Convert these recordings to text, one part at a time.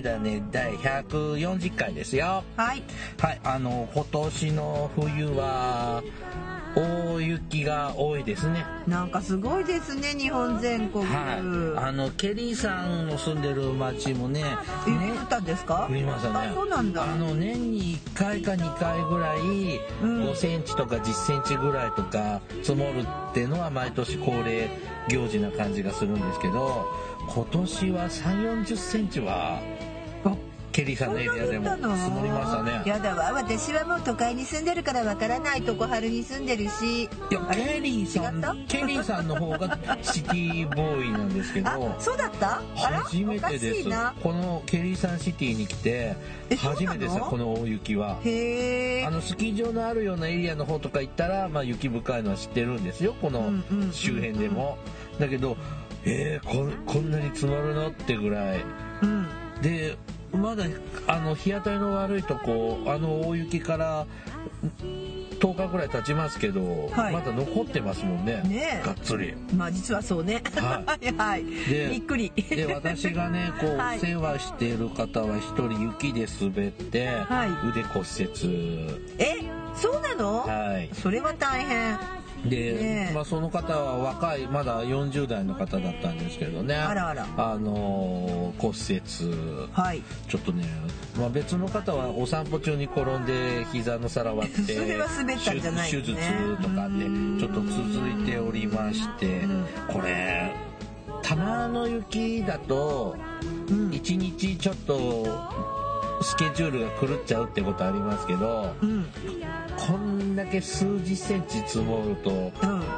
団ね、第140回ですよ。はい。はい、あの、今年の冬は、大雪が多いですね。なんかすごいですね、日本全国。はい。あの、ケリーさんの住んでる町もね、雪ね降ったんですか？降りましたね。あ、そうなんだ。あの、年に1回か2回ぐらい、うん5センチとか10センチぐらいとか積もるっていうのは毎年恒例行事な感じがするんですけど、今年は3、40センチは、あケリーさんのエリアでも積もりましたね。やだわ私はもう都会に住んでるからわからないとこ春に住んでるし。いや、ケリーさん、ケリーさんの方がシティボーイなんですけど、あそうだった？初めてです。このケリーさんシティに来て初めてですよ、この大雪は。へえ。あの、スキー場のあるようなエリアの方とか行ったら、まあ雪深いのは知ってるんですよ、この周辺でも。だけど、えー、こんこんなに積もるの？ってぐらい。うん。で、まだ、あの、日当たりの悪いとこ、あの大雪から、10日ぐらい経ちますけど、はい。まだ残ってますもんね。ねえ。がっつり。まあ実はそうね。ははい。はい。でびっくり。で、私がね、こう、はい。お世話している方は一人雪で滑って、はい。腕骨折。えそうなの？はい。それは大変で、ねえ。まあその方は若い、まだ40代の方だったんですけどね。あらあら。あのー骨折。はい。ちょっとね、まあ、別の方はお散歩中に転んで膝の皿割って それは滑ったんじゃないね。手術とかってちょっと続いておりましてうん。これ玉の雪だとうん。1日ちょっとスケジュールが狂っちゃうってことありますけどうんこんだけ数十センチ積もるとう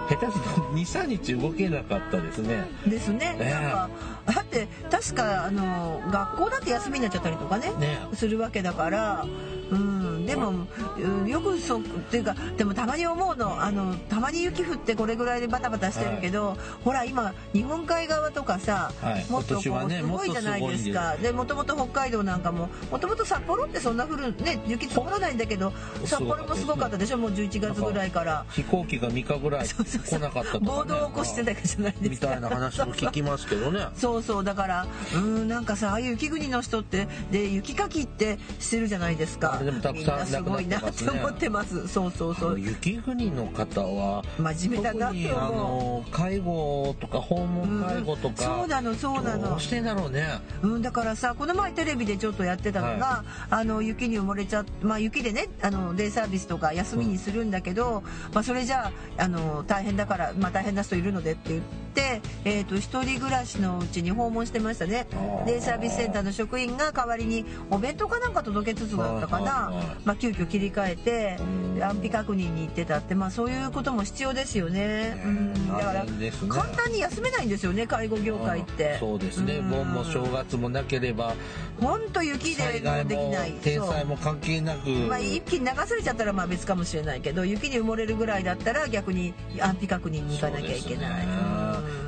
下手すると23日動けなかったですね。んですね、ええ。なんかだって確かあの学校だって休みになっちゃったりとかねね。するわけだからうんでもうんよくそうっていうかでもたまに思うのあのたまに雪降ってこれぐらいでバタバタしてるけど、ほら今日本海側とかさ、はい。もっとこう、ねすごいじゃないですか。でもともと北海道なんかももともと札幌ってそんな降るね雪積もらないんだけど札幌もすごかったでしょ？もう11月ぐらいから。飛行機が3日ぐらい来なかったとか、ね、暴動を起こしてたじゃないですか。みたいな話も聞きますけどね。そうそう。だからうーんなんかさああいう雪国の人ってで雪かきってしてるじゃないですか。あでもたくさんみなす。ごいなって思ってます。そうそうそう。雪国の方は真面目だなと思の介護とか訪問介護とう、か、そうなのそうなの。どうしてんだろうね。うん、だからさこの前テレビでちょっとやってたのが、あの雪に埋もれちゃまあ雪でねあのデイサービスとか休みにするんだけど、まあ、それじゃああの大変だから、まあ、大変な人いるのでって言って、えー、と一人暮らしのうちに訪問してましたね。デイサービスセンターの職員が代わりにお弁当かなんか届けつつだったかな、まあ、急遽切り替えてうん。安否確認に行ってたって、まあ、そういうことも必要ですよね。うん、だから簡単に休めないんですよね介護業界って。そうですね。うん。盆も正月もなければ、ほんと雪でできない。天災も関係なく、まあ、一気に流されちゃったらまあ別かもしれないけど雪に埋もれるぐらいだったら逆に安否確認に行かなきゃいけない。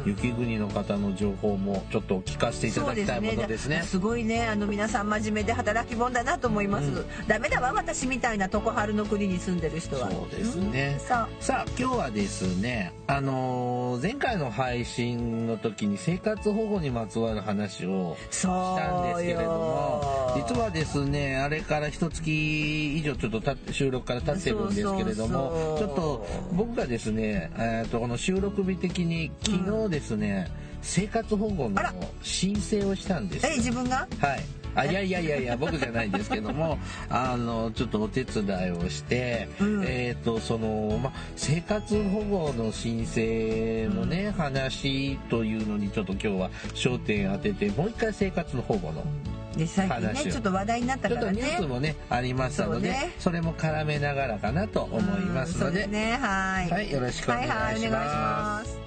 雪国の方の情報もちょっと聞かせていただきたいものですね。すごいね。あの皆さん真面目で働き者だなと思います、うん。ダメだわ私みたいな常春の国に住んでる人は。そうですね。うさあ今日はですねあのー前回の配信の時に生活保護にまつわる話をしたんですけれども実はですねあれから一月以上ちょっとた収録から経ってるんですけれどもちょっと僕がですね、えー、とこの収録日的に昨日ですね、生活保護の申請をしたんですよ。え自分が？はい。あいやいやいやいや僕じゃないんですけども あのちょっとお手伝いをして、うん。えっ、とそのま生活保護の申請のね、話というのにちょっと今日は焦点当ててもう一回生活の保護ので最近ねちょっと話題になったちょっとからねニュースもねありましたのでそ,、そうね。れも絡めながらかなと思いますので。うんそうですね。はい。はいよろしくお願いします。はいはい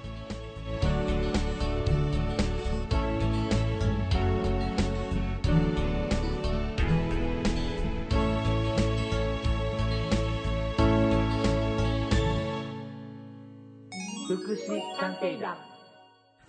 福祉探偵団。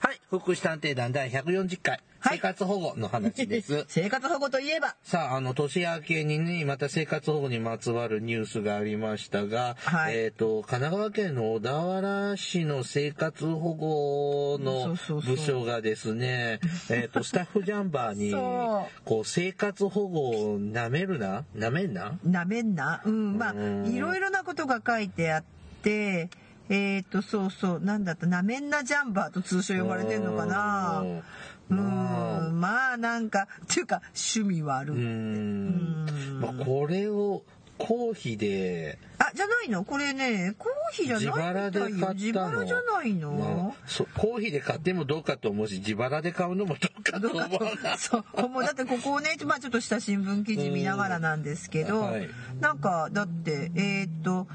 はい福祉探偵団第140回、はい。生活保護の話です。生活保護といえば。さあ、あの、年明けにね、また生活保護にまつわるニュースがありましたが、はい。えっ、と、神奈川県の小田原市の生活保護のそうそうそう。部署がですね、えっと、スタッフジャンバーにそ、こう、生活保護を舐めるな？舐めんな？なめんな？うん。まあうん。いろいろなことが書いてあってえっ、とそうそう。なんだった？なめんなジャンバーと通称呼ばれてんのかな？うんうん。まあ。なんかっていうか趣味悪ういん。まあ、これを、公費で、あじゃないの？これね公費じゃない自腹で買ったの。自腹じゃないの、まあ、そう公費で買ってもどうかと思うし自腹で買うのもどうかと。思うな。そう。もうだってここをね、まあ、ちょっとした新聞記事見ながらなんですけど、うん。はい。なんかだってえーっと、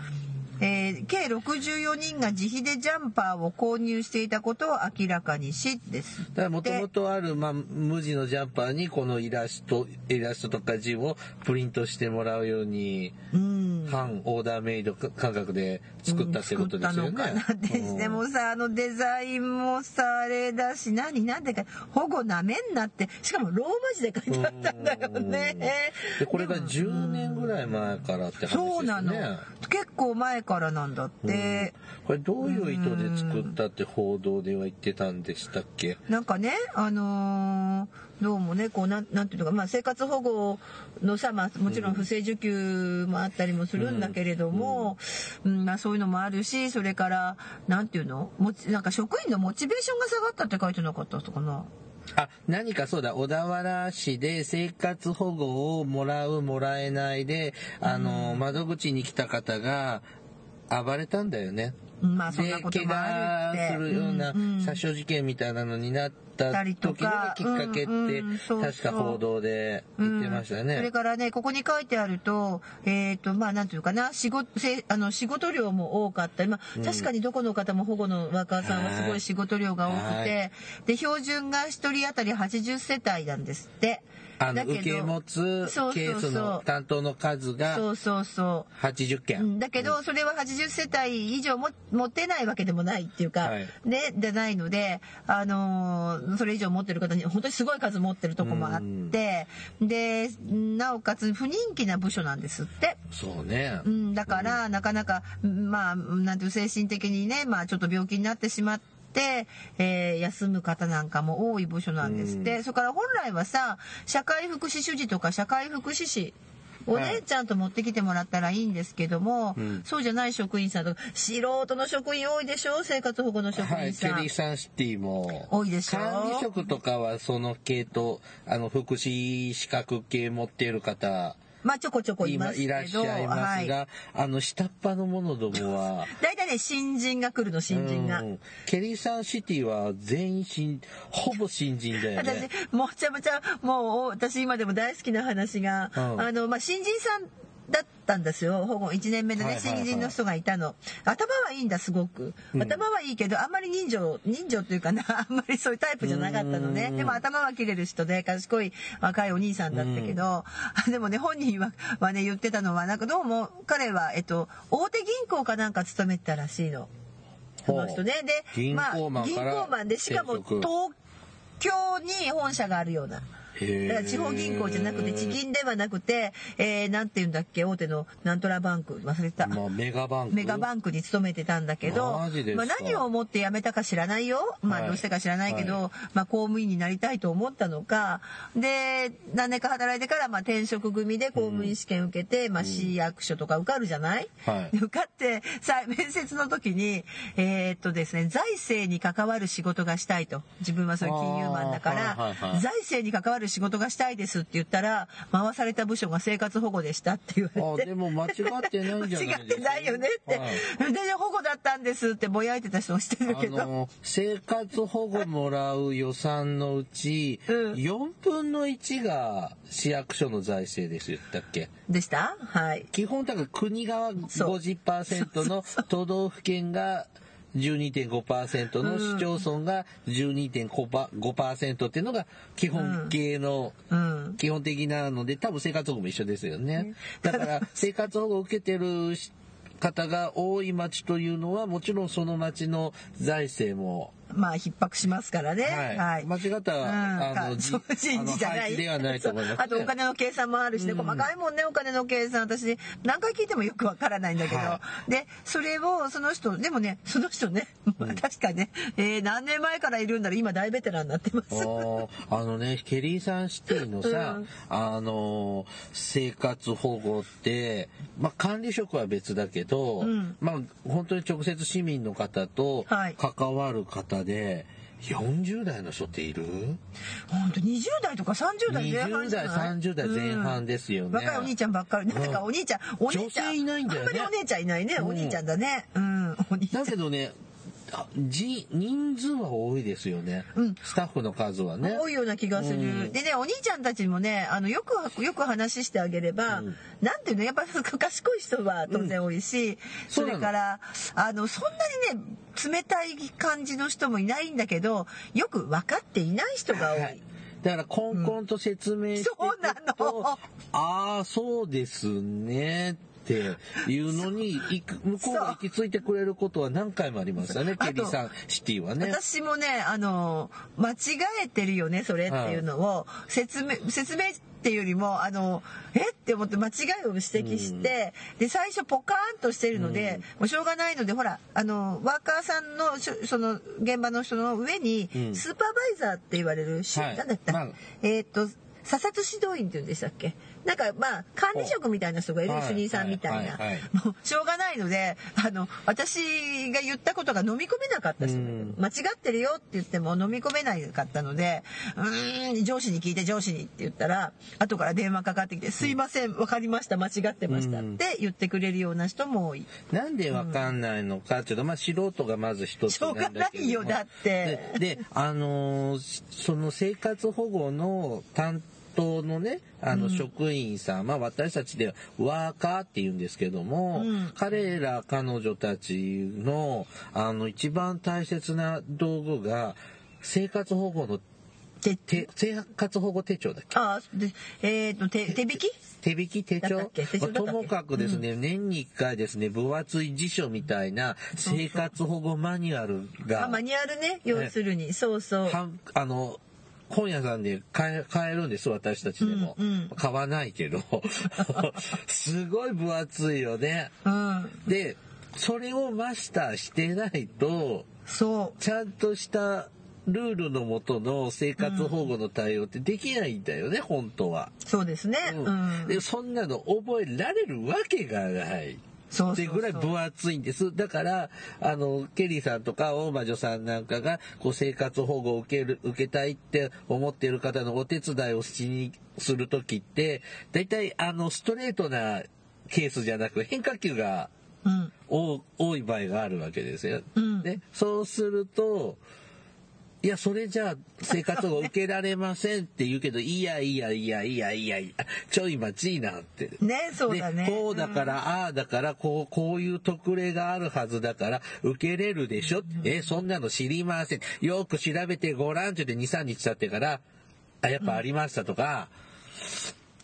えー計64人が自費でジャンパーを購入していたことを明らかにしです。だからもともとある、まあ、無地のジャンパーにこのイラストイラストとか字をプリントしてもらうように、うん。半オーダーメイド感覚で作ったってことですよね。うんでもさあのデザインもさあれだし何なんでか保護なめんなってしかもローマ字で書いてあったんだよね。でこれが10年ぐらい前からって話ですね。そうなの。結構前からなんだって、これどういう意図で作ったって報道では言ってたんでしたっけ？なんかね、あのーどうもね、こう、なん、なんていうのか、まあ、生活保護のさ、まあ、もちろん不正受給もあったりもするんだけれども、うん、まあ、そういうのもあるし、それから、なんていうの？もち、なんか職員のモチベーションが下がったって書いてなかったのかな。あ、何かそうだ、小田原市で生活保護をもらう、もらえないで、あの、窓口に来た方が暴れたんだよね。うんまあ、そんなで、こともある。するような殺傷事件みたいなのになった時のかきっかけって確か報道で言ってましたうんそれね。からね、ここに書いてあると、えっ、と、まあ、なんていうかな、仕事、せあの、仕事量も多かった。まあ、確かにどこの方も保護のワーカーさんはすごい仕事量が多くはて、で、標準が一人当たり80世帯なんですって。あの、受け持つケースの担当の数がそうそうそう。80う件。んだけど、それは80世帯以上も持ってないわけでもないっていうか、はいね、でないので、あのーそれ以上持ってる方に、本当にすごい数持ってるとこもあって、で、なおかつ不人気な部署なんですって。そうねう。ん、だから、なかなか、まあ、なんていう精神的にね、まあ、ちょっと病気になってしまって、えー休む方なんかも多い部署なんですって。それから本来はさ、社会福祉主事とか社会福祉士をね、はいちゃんと持ってきてもらったらいいんですけども、んそうじゃない職員さんとか、素人の職員多いでしょ？生活保護の職はい、員さん。ケリーサンシティも。多いでしょ？管理職とかはその系統、あの、福祉資格系持っている方、まあ、ちょこちょこい今ますけど。いらっしゃいますが、はい。あの、下っ端の者どもは、大体ね、新人が来るの、新人が。うんケリーサンシティは全員新、ほぼ新人だよ私ね。もちゃもちゃもう私今でも大好きな話が、うんあのまあ新人さんだったんですよ。保護1年目でね、新人の人がいたの。頭はいいんだすごく。うん。頭はいいけどあんまり人情人情というかな あんまりそういうタイプじゃなかったのね。うん。でも頭は切れる人で賢い若いお兄さんだったけど、でもね本人ははね言ってたのはなんかどうも彼は、えっと、大手銀行かなんか勤めてたらしいの。その人ね。で、銀行マン銀行マンで、しかも東京に本社があるような。だから地方銀行じゃなくて地銀ではなくて、えー、なんて言うんだっけ大手のなんとらバンク忘れた。まあ、メガバンク？メガバンクに勤めてたんだけど、マジですか。まあ、何を思って辞めたか知らないよ。まあ、はい。どうしてか知らないけど、はまあ、公務員になりたいと思ったのか、で、何年か働いてから、まあ、転職組で公務員試験受けて、まあ、市役所とか受かるじゃない、はい。で 受かって、さ、面接の時に、えーっとですね、財政に関わる仕事がしたいと。自分はそういう金融マンだから、はいはいはい。財政に関わる仕事がしたいですって言ったら、回された部署が生活保護でしたって言われて。あでも間違ってないんじゃないですか。間違ってないよねって、はい。で保護だったんですってぼやいてた人もしてるあけど、の生活保護もらう予算のうち、うん。4分の1が市役所の財政ですよ。だっけ？でした？はい。基本だから国がそう。50%の都道府県が12.5%の市町村が12.5%っていうのが基本形の、うん。基本的なので多分生活保護も一緒ですよね。だから 生活保護を受けてる方が多い町というのはもちろんその町の財政もまあ逼迫しますからね。はい。はい。間違った、うん。あの人事じゃない。ではないと思います、ね。あとお金の計算もあるしね、うん。細かいもんねお金の計算。私何回聞いてもよくわからないんだけど、はでそれをその人でもねその人ね、確かね、えー何年前からいるんだろう。今大ベテランになってます。あのね、ケリーサンシティのさ、うん。あの、生活保護って、まあ、管理職は別だけど、うん。まあ、本当に直接市民の方とはい。関わる方で、40代の人っている？本当20代とか30代前半20代、じゃない？30代前半ですよね。若いお兄ちゃんばっかり。なんかお兄ちゃん、お兄ちゃん。女性いないんだよねあんまりお姉ちゃんいないね。うんお兄ちゃんだね。うん。お兄ちゃんだ。けどね、あじ人数は多いですよね、うん。スタッフの数はね。多いような気がする、うん。でねお兄ちゃんたちもねあのよくよく話してあげれば、うん。なんていうのやっぱり 賢い人は当然多いし、そそうなの。れからあのそんなにね冷たい感じの人もいないんだけどよく分かっていない人が多い、はいだから、コンコンと説明していくと、そうなの。ああ、そうですね。っていうのに行く 向こうが行き着いてくれることは何回もありますよねケリーさんシティはね。私もねあの間違えてるよねそれっていうのを説明説明っていうよりもあのえって思って間違いを指摘して、で最初ポカーンとしてるので、もうしょうがないのでほらあのワーカーさんのしょその現場の人の上に、うん。スーパーバイザーって言われる、しはい。なんだった、まあ。えーっと査察指導員って言うんでしたっけ？なんかまあ管理職みたいな人がいるはい。主任さんみたいな、もうしょうがないのであの私が言ったことが飲み込めなかった人、うん。間違ってるよって言っても飲み込めなかったのでうーん上司に聞いて上司にって言ったら後から電話かかってきて「すいません分かりました間違ってました」って言ってくれるような人も多い。なんでわかんないのかっていうと、まあ素人がまず一つしょうがないよだって。でであのーその生活保護の担当のねあの職員さん、まあ私たちではワーカーって言うんですけども、うん。彼ら彼女たちのあの一番大切な道具が生活保護のて手生活保護手帳だっけ？あでえーっと手手引き？手引き手帳？ともかくですね、年に1回ですね分厚い辞書みたいな生活保護マニュアルがあマニュアルね。要するに、そうそう。はんあの本屋さんで買え買えるんです私たちでも、うんうん。買わないけど。すごい分厚いよね。うん。でそれをマスターしてないとそう。ちゃんとしたルールのもとの生活保護の対応ってできないんだよね、本当は。そうですね。ううんん、でそんなの覚えられるわけがない。そうそうぐらい分厚いんです。だから、あの、ケリーさんとか大魔女さんなんかが、こう、生活保護を受ける、受けたいって思っている方のお手伝いをしに、するときって、大体、あの、ストレートなケースじゃなく、変化球がうん多多い場合があるわけですよ。うんね、そうすると、いや、それじゃあ生活保護受けられませんって言うけど、いやいやいやいやいやいや、ちょい待ちいなって。ねそうだねでこうだから、ああだから、こう、こういう特例があるはずだから、受けれるでしょ、え、そんなの知りません。よく調べてごらんって言って2、3日経ってから、あ、やっぱありましたとか、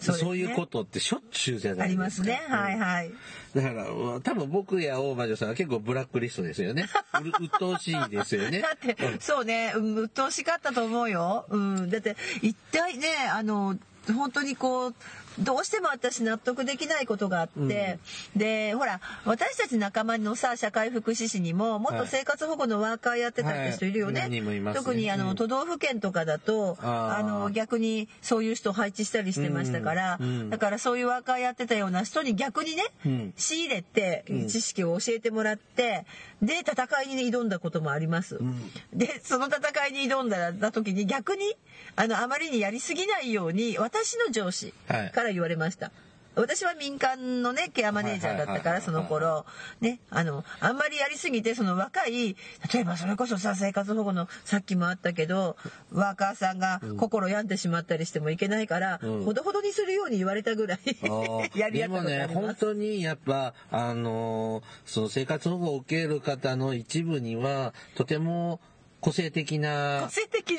そうそういうことってしょっちゅうじゃなありいでか。ますすねはいはいだから、多分僕や大魔女さんは結構ブラックリストですよね。うる鬱陶しいですよね。だって、そうね、うん、鬱陶しかったと思うよ。うん、だって、一体ね、あの、本当にこう、どうしても私納得できないことがあって、で、ほら、私たち仲間のさ、社会福祉士にも、もっと生活保護のワーカーやってたって人いるよね。はい。何人もいね。特にあの、うん。都道府県とかだと、あの、逆にそういう人を配置したりしてましたから、うん。うん。だからそういうワーカーやってたような人に逆にね、うん。仕入れてうん。知識を教えてもらって、で戦いに挑んだこともあります。んでその戦いに挑んだ時に逆にあのあまりにやりすぎないように私の上司はいから言われました。私は民間のねケアマネージャーだったからその頃ねあのあんまりやりすぎてその若い例えばそれこそさ生活保護のさっきもあったけどワーカーさんが心病んでしまったりしてもいけないから、うん。ほどほどにするように言われたぐらい やりで合ったことあもね、ります。本当にやっぱ、あのーその生活保護を受ける方の一部には、とても個性的な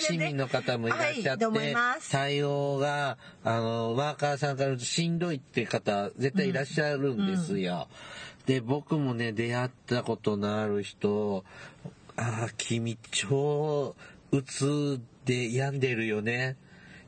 市民の方もいらっしゃって、対応が、あの、ワーカーさんからしんどいって方、絶対いらっしゃるんですよ。で、僕もね、出会ったことのある人、ああ、君超、うつで病んでるよね。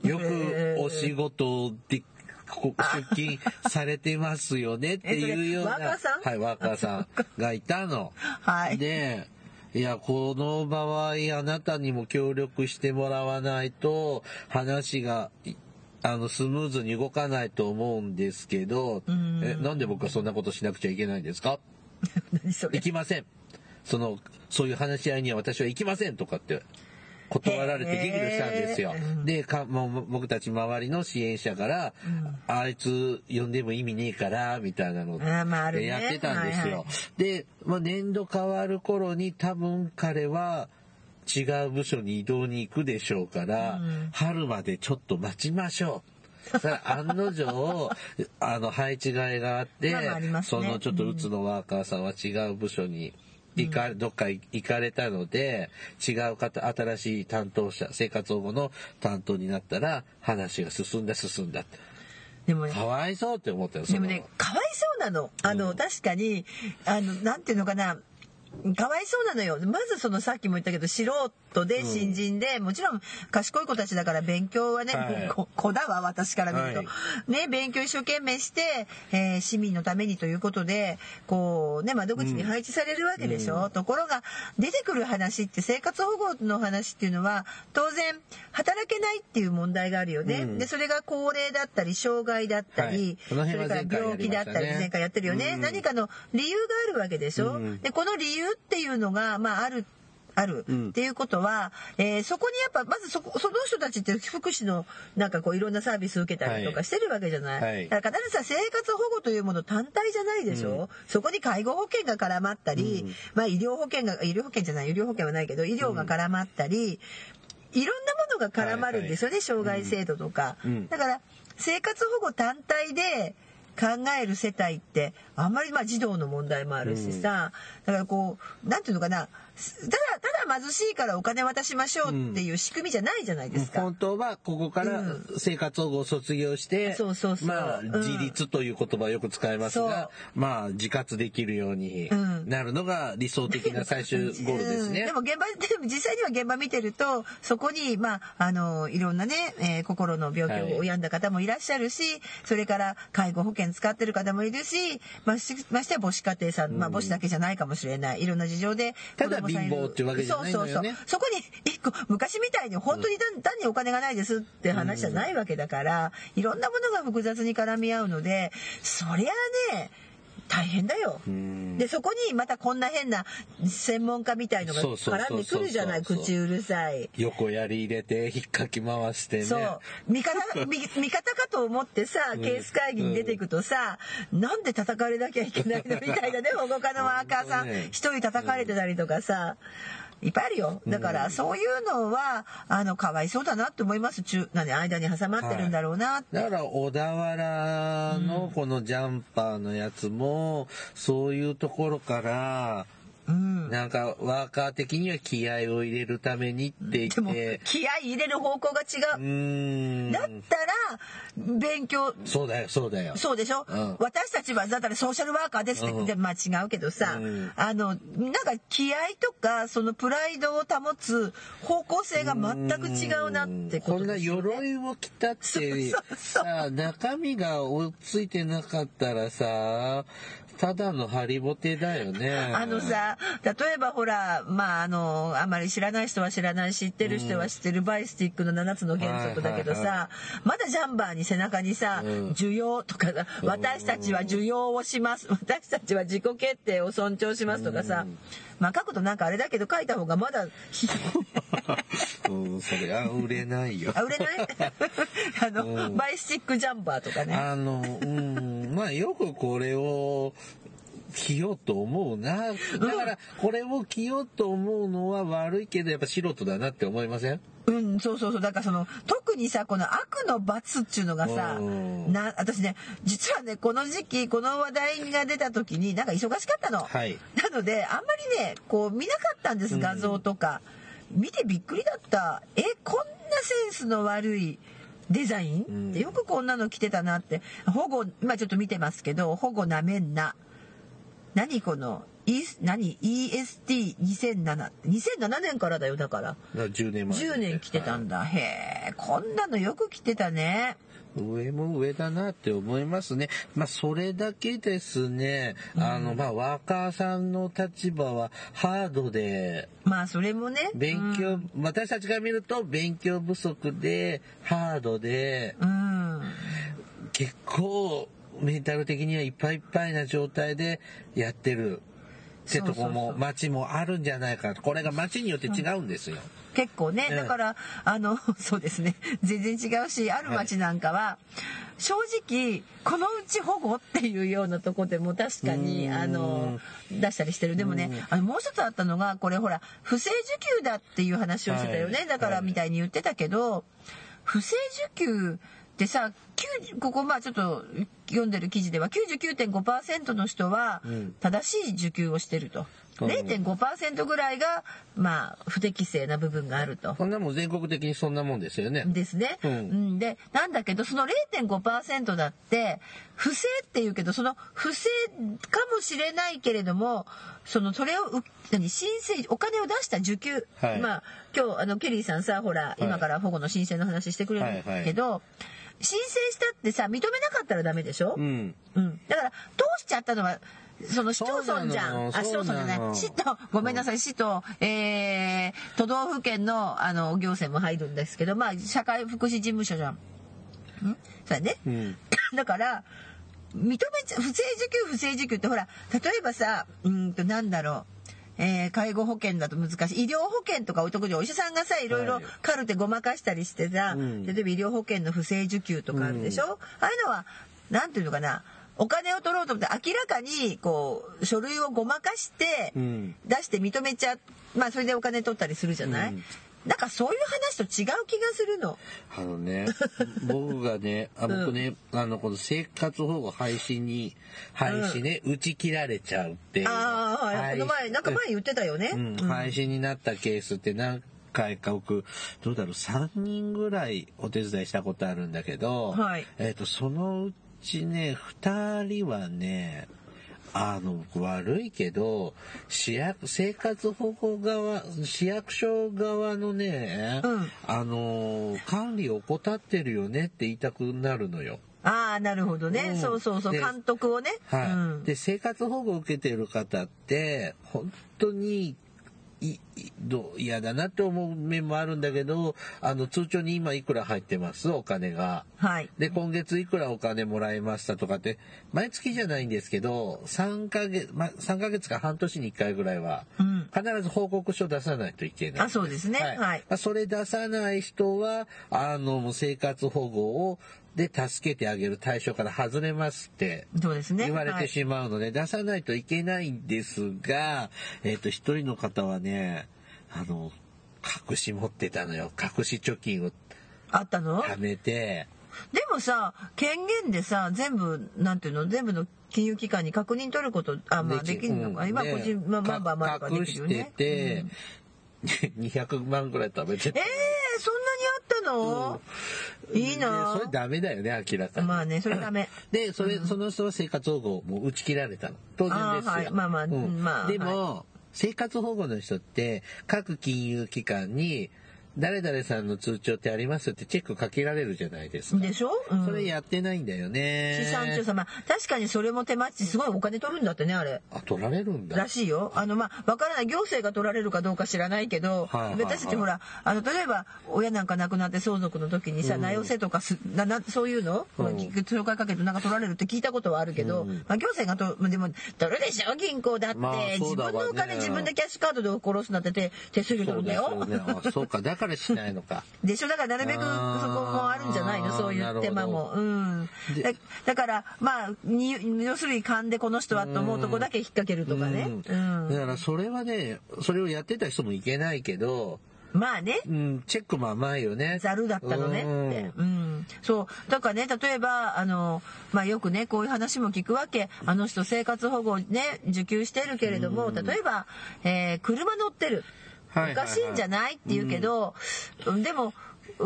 よくお仕事で、こ出勤されてますよねっていうような。えそれワーカーさん？はい、ワーカーさんがいたの。はいで、いや、この場合、あなたにも協力してもらわないと、話が、いあの、スムーズに動かないと思うんですけど、んえ、なんで僕はそんなことしなくちゃいけないんですか？何それ行きません。その、そういう話し合いには私は行きませんとかって。断られて激怒したんですよへ。ーで、か、もう僕たち周りの支援者から、あいつ呼んでも意味ねえから、みたいなのあーまああるねやってたんですよ。はいはいで、まあ、年度変わる頃に多分彼は違う部署に移動に行くでしょうから、うん春までちょっと待ちましょう。さあ 案の定、あの、配置換えがあって、ねそのちょっとうつのワーカーさんは違う部署に行か、どっか行かれたので、違う方、新しい担当者、生活保護の担当になったら、話が進んだ進んだ。でもねかわいそうって思ったよ、でもね、かわいそうなの。あの、確かに、あの、なんていうのかな。かわいそうなのよ。まずそのさっきも言ったけど素人で新人で、もちろん賢い子たちだから勉強はね、はい。こ子だわ私から見ると、はい。ね勉強一生懸命して、えー市民のためにということでこうね窓口に配置されるわけでしょ、ところが出てくる話って生活保護の話っていうのは当然働けないっていう問題があるよね、うん。でそれが高齢だったり障害だったり、はい。それから病気だったり前回やってるよね、うん。何かの理由があるわけでしょ、うん。でこの理由っていうのがまああるあるうん。っていうことは、えーそこにやっぱまずそこその人たちって福祉のなんかこういろんなサービス受けたりとかしてるわけじゃない、はい。だから必ずさ生活保護というもの単体じゃないでしょ、うん。そこに介護保険が絡まったり、うん。まあ医療保険が医療保険じゃない？医療保険はないけど医療が絡まったり、いろんなものが絡まるんですよね、障害制度とか、うん。だから生活保護単体で考える世帯ってあんまりまあ児童の問題もあるしさ、だからこうなんていうのかなただただ貧しいからお金渡しましょうっていう仕組みじゃないじゃないですか。本当はここからうん。生活保護を卒業して、そうそうそう。まあうん。自立という言葉をよく使いますが、まあ自活できるようにうん。なるのが理想的な最終ゴールですね。うん。でも現場でも実際には現場見てるとそこにまああのいろんなね、えー心の病気を病んだ方もいらっしゃるし、それから介護保険使ってる方もいるしましましてや母子家庭さん、まあ母子だけじゃないかもしれない。いろんな事情でただ子供さんいる貧乏っていうわけじゃないのよね。そうそうそう。そこに一個昔みたいに本当に単単にお金がないですって話じゃないわけだから、いろんなものが複雑に絡み合うのでそりゃあね大変だよ。うん。でそこにまたこんな変な専門家みたいのが絡んでくるじゃない？口うるさい。横槍入れて引っかき回してね。そう。味方味 味方かと思ってさケース会議に出ていくとさ、なんで叩かれなきゃいけないの？みたいなね 保護家のワーカーさん。一人叩かれてたりとかさ。いっぱいあるよ。だからそういうのはあのかわいそうだなって思います。中なんで間に挟まってるんだろうなって、だから小田原のこのジャンパーのやつも、そういうところから、うん、なんかワーカー的には気合を入れるためにって言でもって、気合い入れる方向が違う。う、ーん。だったら勉強そうだよ、そうだよ。そうでしょ、うん。私たちはだったらソーシャルワーカーですってうまあ違うけどさ、うん。あのなんか気合とかそのプライドを保つ方向性が全く違うなってこことんなですよね。鎧を着たってさ中身が追いついてなかったらさただのハリボテだよね。あのさ例えばほらまああのあまり知らない人は知らない知ってる人は知ってるバイスティックの7つの原則だけどさ、はいはいまだジャンバーに背中にさ「うん需要」とかさ「私たちは需要をします」「私たちは自己決定を尊重します」とかさまあ書くとなんかあれだけど書いた方がまだ うんそれは売れないよ。あ売れない？あの、うん。バイスティックジャンバーとかね。あのうんまあよくこれを着ようと思うな。だからこれを着ようと思うのは悪いけどやっぱ素人だなって思いません？うんそうそうそう。だからその特にさこの悪の罰っていうのがさうん。な私ね実はねこの時期この話題が出た時になんか忙しかったの、はい。なのであんまりねこう見なかったんです画像とか、見てびっくりだった。えこんなセンスの悪いデザイン、うんでよくこんなの着てたなって保護今ちょっと見てますけど保護なめんな何この、E、何 ?EST2007。2007年からだよ、だから。だから10年前。10年来てたんだ。へえ、こんなのよく来てたね。上も上だなって思いますね。まあ、それだけですね。あの、まあ、ワーカーさんの立場はハードで、まあ、それもね。勉強、私たちが見ると勉強不足で、ハードで、うん。結構メンタル的にはいっぱいいっぱいな状態でやってるってとこそうそうもそう街もあるんじゃないかなこれが街によって違うんですよ。結構ね、ええだから、あの、そうですね。全然違うし、ある町なんかは、正直、このうち保護っていうようなとこでも確かに、あの、出したりしてる。でもね、あの、もう一つあったのが、これほら、不正受給だっていう話をしてたよね。はいだから、みたいに言ってたけど、不正受給ってさ、9ここまあちょっと読んでる記事では99.5%の人はうん正しい受給をしてると。うん0.5%ぐらいが、まあ、不適正な部分があると。こんなもん全国的にそんなもんですよね。ですね。ううんん、で、なんだけど、その0.5%だって、不正って言うけど、その不正かもしれないけれども、その、それをう、何、申請、お金を出した受給。はいまあ、今日、あの、ケリーさんさ、ほら、い今から保護の申請の話してくれるけど、申請したってさ、認めなかったらダメでしょ、うん。うん。だから、通しちゃったのは、その市町村じゃん。あ、市町村じゃない。市と、ごめんなさい、市と、えー、都道府県の、あの、行政も入るんですけど、まあ、社会福祉事務所じゃん。ん？そうやね。うん。だから、認めちゃ、不正受給、不正受給ってほら、例えばさ、うーんと、なんだろう。えー介護保険だと難しい。医療保険とか特にお医者さんがさ、いろいろはい。カルテごまかしたりしてさ、うん。例えば医療保険の不正受給とかあるでしょ、ああいうのは、なんていうのかな、お金を取ろうと思って明らかに、こう、書類をごまかしてう、ん。出して認めちゃ、まあそれでお金取ったりするじゃない、うん。なんかそういう話と違う気がするの。あのね、僕がね、あ僕ね、あの、この生活保護廃止に、廃止ね、打ち切られちゃうっていうの。ああ、はい。この前、なんか前言ってたよね。うん、廃止になったケースって何回か僕、どうだろう、3人ぐらいお手伝いしたことあるんだけど、はい。えっ、と、そのうちね、2人はね、あの、僕悪いけど、市役、生活保護側、市役所側のね、うん。あの、管理を怠ってるよねって言いたくなるのよ。ああ、なるほどね。うんそうそうそう。で監督をね。はい。うんで、生活保護を受けてる方って、本当に、嫌だなって思う面もあるんだけど、あの、通帳に今いくら入ってます？お金が。はい。で、今月いくらお金もらいましたとかって、毎月じゃないんですけど、3ヶ月、ま、3ヶ月か半年に1回ぐらいは、うん。必ず報告書出さないといけない。あそうですねはいまあそれ出さない人は、あの、生活保護を、で、助けてあげる対象から外れますって、そうですね。言われてはいしまうので、出さないといけないんですが、えっ、と、一人の方はね、あの、隠し持ってたのよ。隠し貯金をあったの？貯めて、でもさ、権限でさ、全部、なんていうの、全部の金融機関に確認取ること、あ、まあできる。のか。うん。今、個人、まあ、まあまあまあで隠してきるよね。てうん、200万ぐらい食べてええー、ったの、いいなでそれダメだよね、明らかに。まあね、それダメ。で、それ、その人は生活保護をもう打ち切られたの。当然ですよ。はいまあまあうんまあでも、生活保護の人って、各金融機関に、誰々さんの通帳ってありますってチェックかけられるじゃないですか。でしょ、うん、それやってないんだよね。資産調査、まあ、確かにそれも手間っち、すごいお金取るんだってね、あれ。あ、取られるんだ。らしいよ。あの、まあ、わからない。行政が取られるかどうか知らないけど、はいはいはい私たちほら、あの、例えば、親なんか亡くなって相続の時にさ、名寄せとかす、な、な、そういうの、うん紹介かけてなんか取られるって聞いたことはあるけど、うんまあ、行政がと、でも、取るでしょ？銀行だって、まあそ自分のお金自分でキャッシュカードで殺すなんて手、手数料取るんだよ。そうね。あ、そうか。だからしないのか。でしょ？だからなるべくそこもあるんじゃないの？そういう手間も。うん。でだだから、まあ、に要するに勘でこの人はと思うとこだけ引っ掛けるとかね。ううんん。だからそれはね、それをやってた人もいけないけど、まあね。うん、チェックも甘いよね。ざるだったのねって。うん。そう。だからね、例えば、あの、まあよくね、こういう話も聞くわけ。あの人生活保護ね、受給してるけれども、うん例えば、えー車乗ってる。おかしいんじゃないって言うけど、うんでも、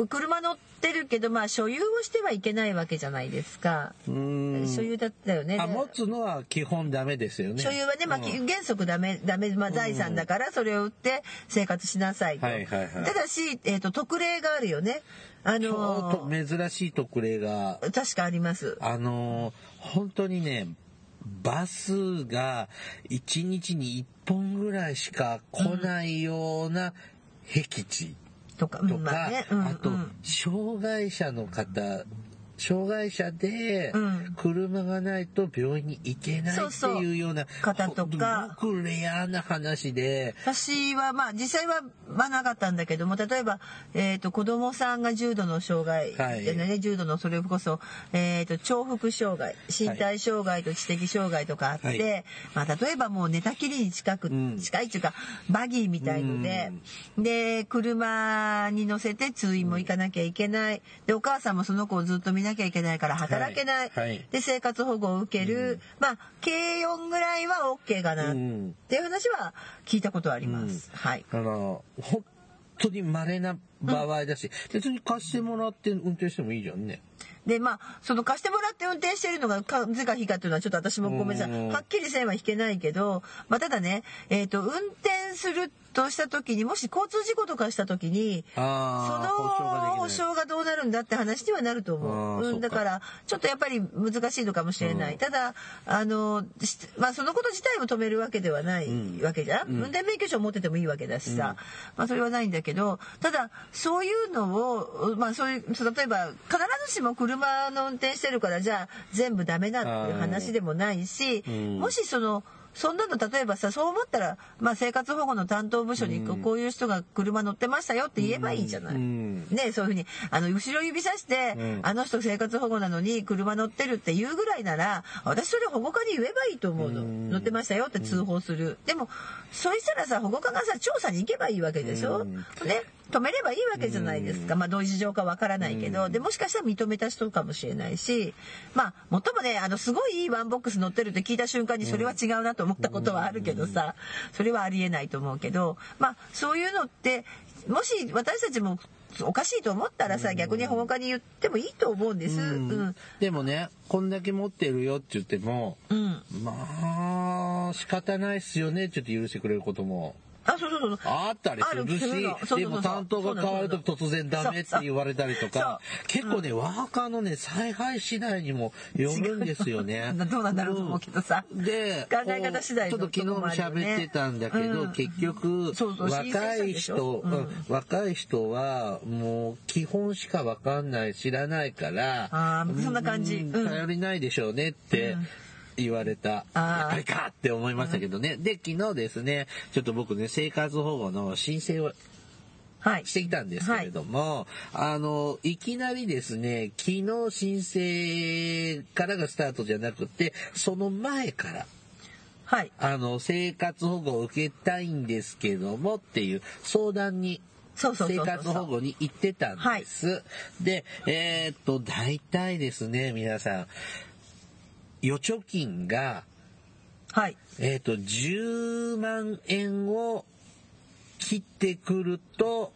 車乗ってるけどまあ所有をしてはいけないわけじゃないですか。うん所有だったよね。あ持つのは基本ダメですよね所有はね、まあ、うん原則ダメ、ダメ、まあ、財産だから、それを売って生活しなさいと。はいはいはいただし、えっ、と、特例があるよね。あちょのっと珍しい特例がー確かあります。あのー本当にねバスが1日に1本ぐらいしか来ないような僻地とか、うんとか、まあとうん。障害者の方障害者でうん。車がないと病院に行けないっていうような方とか。ごくレアな話で。私はまあ実際はまあなかったんだけども例えば、えー、と子供さんが重度の障害、はい。でね重度のそれこそ、えー、と重複障害身体障害と知的障害とかあって、はい。まあ、例えばもう寝たきりに近く、うん。近いっていうかバギーみたいので、で車に乗せて通院も行かなきゃいけない。でお母さんもその子をずっと見なきゃいけないから働けない、はい。はいで生活保護を受ける、まあ軽4ぐらいは OK かな、うん。っていう話は聞いたことあります。はい。あの本当に稀な場合だし、別に貸してもらって運転してもいいじゃんね。で、まあ、その貸してもらって運転してるのが風か非かっていうのはちょっと私もごめんなさうんい。はっきり線は引けないけど、まあ、ただね、えっ、と、運転するとした時に、もし交通事故とかした時に、その保保証がどうなるんだって話にはなると思う。うん、だから、ちょっとやっぱり難しいのかもしれない。うんただ、あの、しまあ、そのこと自体を止めるわけではないわけじゃん。うん運転免許証を持っててもいいわけだしさ、まあ、それはないんだけど、ただ、そういうのを、まあ、そういう、例えば、必ずしも車の運転してるから、じゃあ、全部ダメだっていう話でもないし、うん。もしその、そんなの例えばさそう思ったら、まあ、生活保護の担当部署にこういう人が車乗ってましたよって言えばいいじゃない。うん。ねそういうふうにあの後ろ指さして、うん。あの人生活保護なのに車乗ってるって言うぐらいなら私それ保護課に言えばいいと思うの、うん。乗ってましたよって通報する、でもそしたらさ保護課がさ調査に行けばいいわけでしょ、うん。ね止めればいいわけじゃないですか、まあどういう事情かわからないけど、うん。でもしかしたら認めた人かもしれないし。まあもっともねあのすごいいいワンボックス乗ってるって聞いた瞬間にそれは違うなと思ったことはあるけどさ、それはありえないと思うけど。まあそういうのってもし私たちもおかしいと思ったらさ逆に保護課に言ってもいいと思うんです。ううんん、でもね、こんだけ持ってるよって言っても、うん、まあ、仕方ないっすよねって言って許してくれることもあそうそうそうあったりするし、でも担当が変わると突然ダメって言われたりとか、結構ね、ワーカーのね、采配次第にもよるんですよね。どう。なんだろうと思うけどさ。で、考え方次第のちょっと昨日も喋ってたんだけど、うん。結局、若い人、若い人はもう基本しかわかんない、知らないから、あーそんな感じ。頼りないでしょうねって。うん言われた。あー。やっぱりかって思いましたけどね。で、昨日ですね、ちょっと僕ね、生活保護の申請をはい。してきたんですけれども、あの、いきなりですね、昨日申請からがスタートじゃなくて、その前から、はい。あの、生活保護を受けたいんですけどもっていう相談に、そうそうそうそう。生活保護に行ってたんです。で、えーっと、大体ですね、皆さん、預貯金が、はい。えーっと、10万円を切ってくると、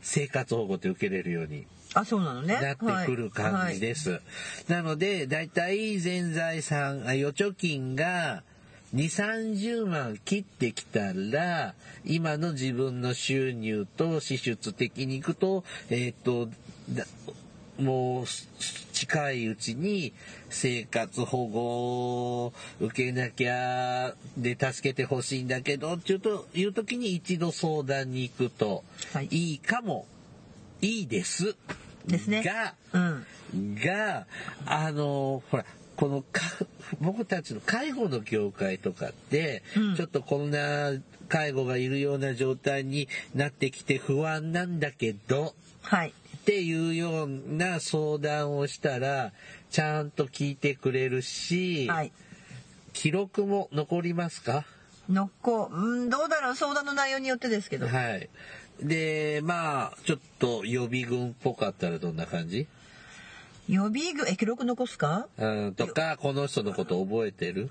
生活保護って受けれるようにあそうなのね。なってくる感じです。なので、だいたい全財産、あ預貯金が2、30万切ってきたら、今の自分の収入と支出的にいくと、えっ、と、だもう近いうちに生活保護を受けなきゃで助けてほしいんだけどっていうという時に一度相談に行くとはい。いいかも。いいです。ですね。が、うん。が、あの、ほら、このか、僕たちの介護の業界とかって、うん。ちょっとこんな介護がいるような状態になってきて不安なんだけど、はいっていうような相談をしたら、ちゃんと聞いてくれるし、はい。記録も残りますか？のっこうんどうだろう相談の内容によってですけど。はい。で、まあ、ちょっと予備軍っぽかったらどんな感じ？予備軍え記録残すか？うん、とか、この人のこと覚えてる？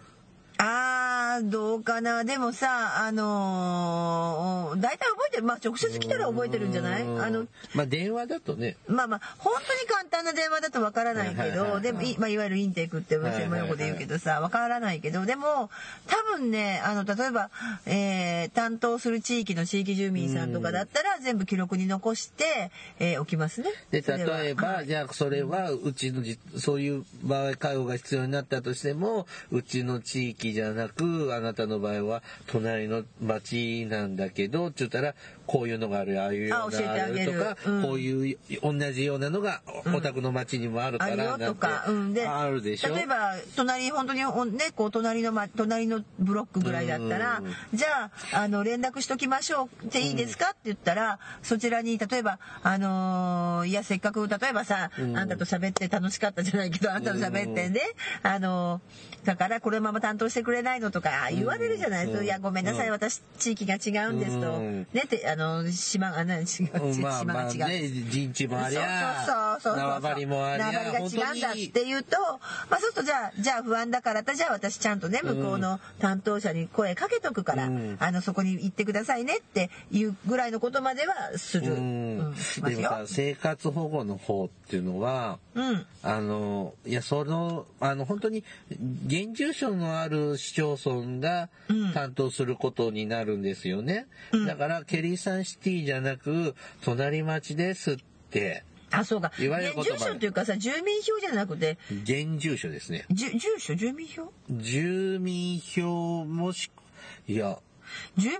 ああどうかな。でもさあのー大体覚えてる。まあ直接来たら覚えてるんじゃない？うん。あのまあ電話だとね。まあまあ本当に簡単な電話だとわからないけどでもい,、まあ、いわゆるインテークって専門用語で言うけどさわからないけどでも多分ねあの例えば、えー担当する地域の地域住民さんとかだったら全部記録に残して、えー置きますね。で例えば、はい。じゃあそれはうちのじそういう場合介護が必要になったとしてもうちの地域じゃなくあなたの場合は隣の町なんだけどって言ったらこういうのがあるああいうのあ教えてがあるる。とか、うん。こういう同じようなのがお宅の町にもあるからあるよとか、うん、であるでしょ？例えば隣本当におねこう隣の、ま、隣のブロックぐらいだったら、じゃああの連絡しときましょうっていいですか？って言ったらそちらに例えばあのーいやせっかく例えばさ、あんたと喋って楽しかったじゃないけどあんたと喋ってね、あのーだからこれまま担当してくれないのとか言われるじゃない？ですか、うん。いやごめんなさい、うん。私地域が違うんですと、うん。ねってあの島がね違う、うんまあ島が違う。まあね陣地もありゃそうそうそうそう縄張りもありゃ縄張りが違うんだっていうと、まあ、そうするとじゃあじゃあ不安だからじゃあ私ちゃんとね向こうの担当者に声かけとくから、うん。あのそこに行ってくださいねっていうぐらいのことまではする、うん。うんしまですもよさ生活保護の方っていうのはうん。あのいやそのあの本当に現住所のある市町村がうん。担当することになるんですよね、うん。だからケリーサンシティじゃなく隣町ですって。あそうか。言われる住所っていうかさ住民票じゃなくて。現住所ですね。じ住所？住民票？住民票もしくいや。住民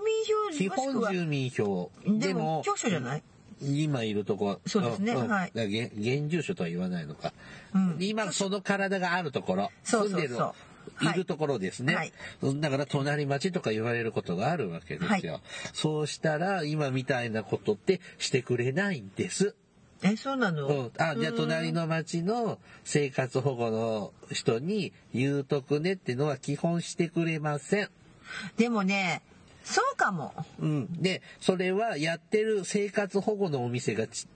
基票もしくは。本住民票。でも居所じゃない？今いるとこそうですねんん。はい。現現住所とは言わないのか、うん。今その体があるところ。そうそうそう。住んでるはい。いるところですね、はい。だから隣町とか言われることがあるわけですよ、そうしたら今みたいなことってしてくれないんです。えそうなの、うん、あじゃあ隣の町の生活保護の人に言うとくねってのは基本してくれません。でもねそうかも。うん、でそれはやってる生活保護のお店がち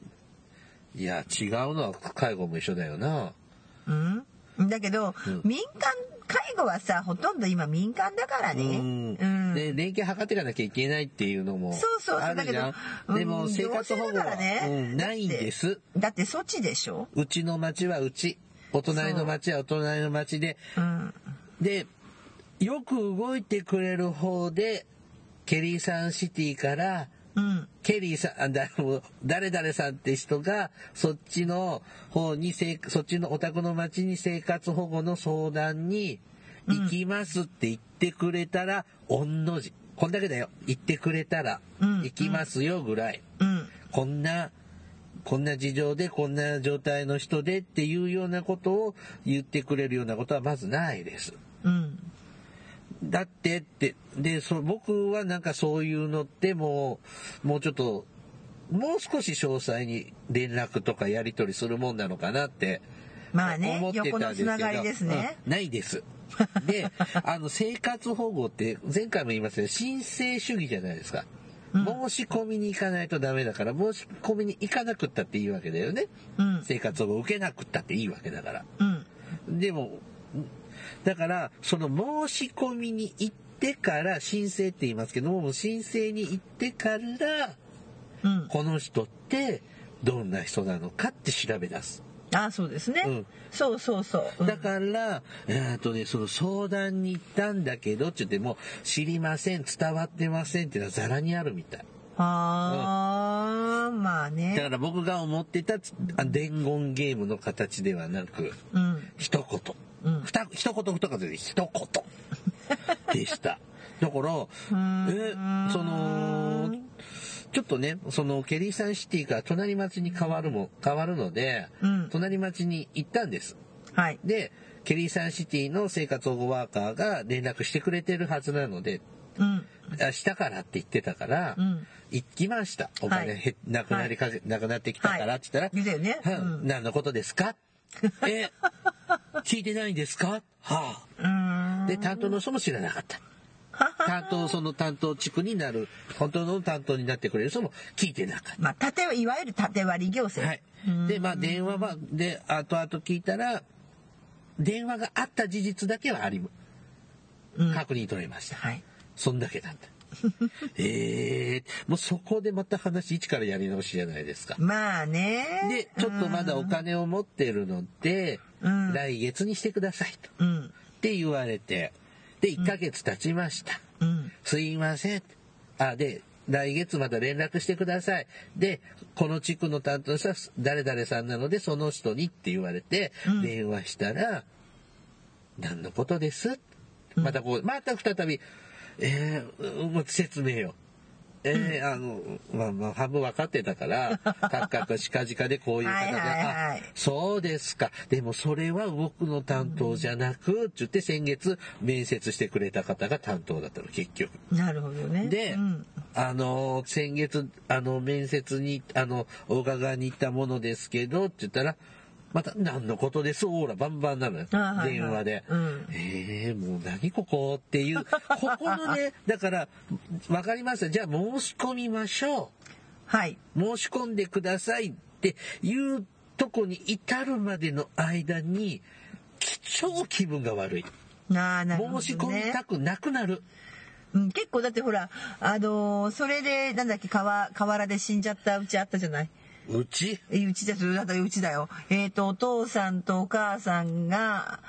いや違うのは介護も一緒だよな。うん？だけど、うん。民間介護はさほとんど今民間だからね、うん。うん。で連携図っていかなきゃいけないっていうのもそうそうあるじゃん。だけどでもうん生活保護は、ね。うん、ないんです。だって措置でしょ、うちの町はうち。お隣の町はお隣の町で。う。ん、でよく動いてくれる方でケリーサンシティからうん。ケリーさん誰々さんって人がそっちの方にそっちのお宅の町に生活保護の相談に行きますって言ってくれたら、御の字。こんだけだよ。言ってくれたらうん。行きますよぐらい、うん。こんなこんな事情でこんな状態の人でっていうようなことを言ってくれるようなことはまずないです。うんだってってでそ僕はなんかそういうのってもうもうちょっともう少し詳細に連絡とかやり取りするもんなのかなってまあね思ってたんですけどつながりですね、うんないです。であの生活保護って前回も言いましたけど申請主義じゃないですか。うん申し込みに行かないとダメだから申し込みに行かなくったっていいわけだよね。うん生活保護受けなくったっていいわけだから。うんでも、だから、その申し込みに行ってから申請って言いますけども、申請に行ってから、うん。この人ってどんな人なのかって調べ出す。あそうですね、うん。そうそうそう、うん。だから、えーっとね、その相談に行ったんだけど、って言っても、知りません、伝わってませんっていうのはザラにあるみたい。あーまあだねから僕が思ってた伝言ゲームの形ではなく、うん。一言。うん。ふた一言二言で一言。でした。だから、え、その、ちょっとね、そのケリーサンシティから隣町に変わるも、変わるので、うん。隣町に行ったんです。はい。で、ケリーサンシティの生活保護ワーカーが連絡してくれてるはずなので、うん。あしたからって言ってたから、うん。行きました。お金、はい。へなくなりかけ、なくなってきたからって言ったら、はい。うん。何のことですか？え、聞いてないんですか？はあ。で、担当の人も知らなかった。担当、その担当地区になる、本当の担当になってくれる人も聞いてなかっまあ縦はいわゆる縦割り行た。政はい。で、まあ電話は、で、後々聞いたら、電話があった事実だけはあり、うん確認取れました。はい。そんだけだった。ええもうそこでまた話一からやり直しじゃないですか。まあね。で、ちょっとまだお金を持ってるので、うん来月にしてくださいと。うん。って言われて、で、1ヶ月経ちました。うん。すいません。あ、で、来月また連絡してください。で、この地区の担当者は誰々さんなので、その人にって言われて、うん電話したら、何のことです？またこう、また再び、えー、うん説明よ。えーあの、まあまあ、半分分かってたから、カクカクしかじかでこういう形で、はいはいそうですか。でもそれは僕の担当じゃなく、って言って先月面接してくれた方が担当だったの、結局。なるほどね。で、うん。あの、先月、あの、面接に、あの、お伺いに行ったものですけど、って言ったら、また、何のことですオーラバンバンなのよ。電話で。うんええもう何ここっていう、ここのね、だから、わかりました。じゃあ申し込みましょはい。う。申し込んでくださいっていうとこに至るまでの間に、超気分が悪い。なあ、なるほど、ね。申し込みたくなくなる。うん、結構だってほら、あのーそれで、なんだっけ、川、河原で死んじゃったうちあったじゃない？うち？えうち。だってうちだよ。えっ、と、お父さんとお母さんが、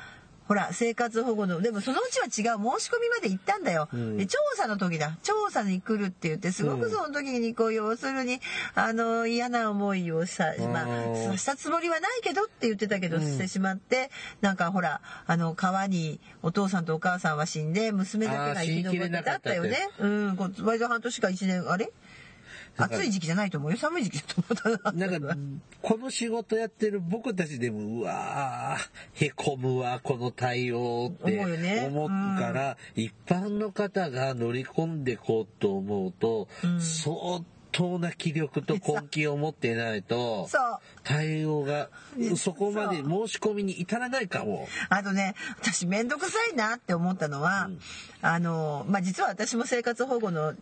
ほら、生活保護の、でもそのうちは違う、申し込みまで行ったんだよ。うんで調査の時だ。調査に来るって言って、すごくその時に、こう、要するに、あの、嫌な思いをさ、まうんあ、したつもりはないけどって言ってたけど、うんしてしまって、なんかほら、あの、川にお父さんとお母さんは死んで、娘だけが生き残ってたったよね。うん、こう割と半年か一年、あれ？暑い時期じゃないと思うよ。寒い時期だと思ったな。なんか、この仕事やってる僕たちでも、うわー、へこむわ、この対応って思うから、一般の方が乗り込んでこうと思うと、うん相当な気力と根気を持ってないと、そう。対応がそこまで申し込みに至らないかも。あとね、私めんどくさいなって思ったのは、うんあの、まあ、実は私も生活保護の、あ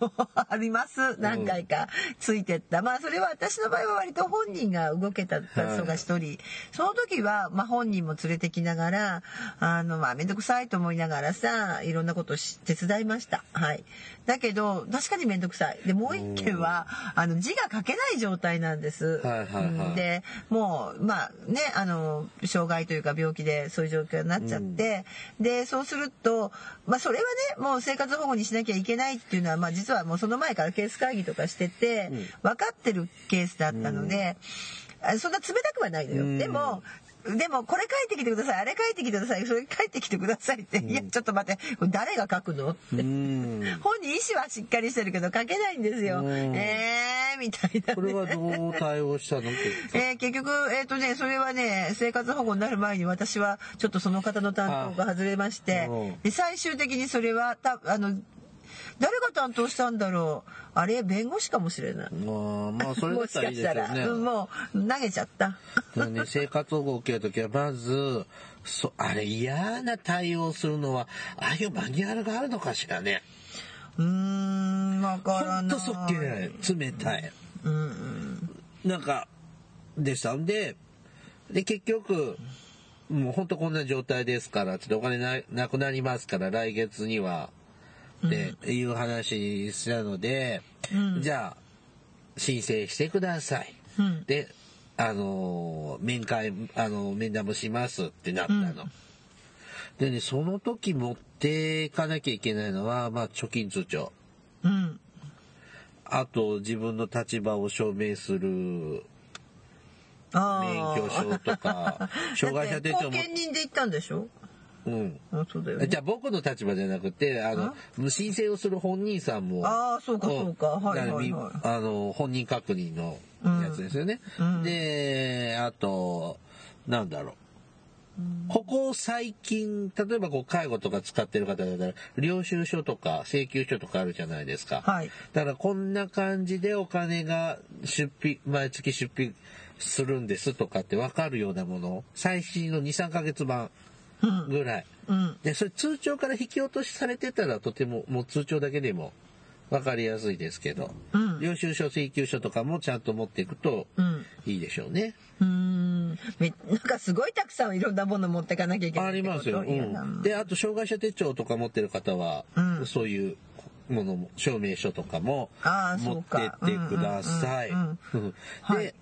の、あります。何回かついてった。まあ、それは私の場合は割と本人が動けた人が一人。その時は、まあ、本人も連れてきながら、あの、まあ、めんどくさいと思いながらさ、いろんなことをし手伝いました。はい。だけど、確かにめんどくさい。で、もう一件は、あの、字が書けない状態なんです。はいはいはいうんで、もう、まあね、あの、障害というか病気でそういう状況になっちゃって、で、そうすると、まあそれはね、もう生活保護にしなきゃいけないっていうのは、まあ実はもうその前からケース会議とかしてて、うん。分かってるケースだったので、あそんな冷たくはないのよ。うん。でも、でもこれ書いてきてください。あれ書いてきてください。それ書いてきてくださいって、いやちょっと待って。誰が書くの？って、うん。本人意思はしっかりしてるけど書けないんですよ。うん。えーみたいな、ね。これはどう対応したの？えー結局、えっ、とね、それはね、生活保護になる前に私はちょっとその方の担当が外れましてで最終的にそれはた、あの、誰が担当したんだろう。あれ、弁護士かもしれない。まあ、まあ、それだもったらいいですよね。うん もう投げちゃった。ね、生活保護を受けるときは、まず、そ、あれ嫌な対応するのは、ああいうマニュアルがあるのかしらね。うーん、わからない。ほんとそっけない。冷たい。うんうん。なんか、でしたんで、で、結局、もうほんとこんな状態ですから、ちょっとお金ななくなりますから、来月には、っていう話したので、うんじゃあ、申請してください。うん。で、あのー面会、あの面談もしますってなったの。うんでね、その時持っていかなきゃいけないのは、まあ、貯金通帳。うん。あと、自分の立場を証明するあ免ー許証とか、障害者手帳もだって後見人で行ったんでしょ？うん。あそうだよ、ね。じゃあ僕の立場じゃなくて、あの、申請をする本人さんも。ああ、そうかそうか。んはいはいはい。あの、本人確認のやつですよね。うんで、あと、なんだろう。ここ最近、例えばこう介護とか使ってる方だったら、領収書とか請求書とかあるじゃないですか。はい。だからこんな感じでお金が出費、毎月出費するんですとかってわかるようなもの、最新の2、3ヶ月版うん。ぐらい。うん。で、それ通帳から引き落としされてたらとても、もう通帳だけでもわかりやすいですけど、うん。うん領収書請求書とかもちゃんと持っていくとうん。いいでしょうね。うーん。めなんかすごいたくさんいろんなもの持ってかなきゃいけないありますよ。うん、であと障害者手帳とか持ってる方は、うん。そういうものも証明書とかも持ってってください。で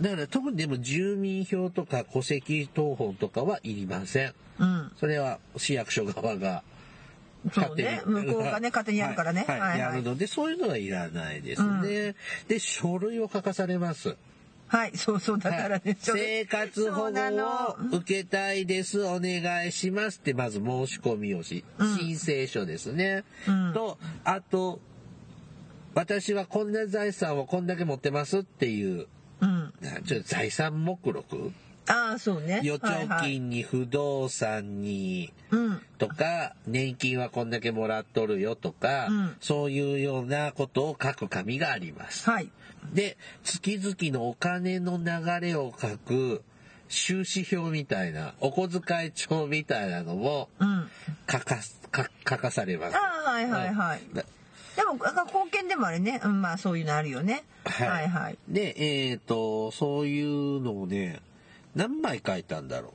だから特にでも住民票とか戸籍謄本とかはいりません。うん。それは市役所側がそうね。向こうがね勝手にやるからね。はい。はい。はいやるのでそういうのはいらないです。ね。で書類を書かされます。はいそうそうだからね、それ生活保護を受けたいです。お願いしますってまず申し込みをし、うん。申請書ですね、うん。とあと私はこんな財産をこんだけ持ってますっていううん。なちょっと財産目録ああそうね。預貯金に不動産にうん。とか年金はこんだけもらっとるよとか、うん。そういうようなことを書く紙があります。はい。で月々のお金の流れを書く収支表みたいなお小遣い帳みたいなのもうん。書か書書かされます。ああはいはいはい。だでもなんか貢献でもあれね、うん、まあそういうのあるよね。はい。はいはい。でえっ、とそういうのをね何枚書いたんだろう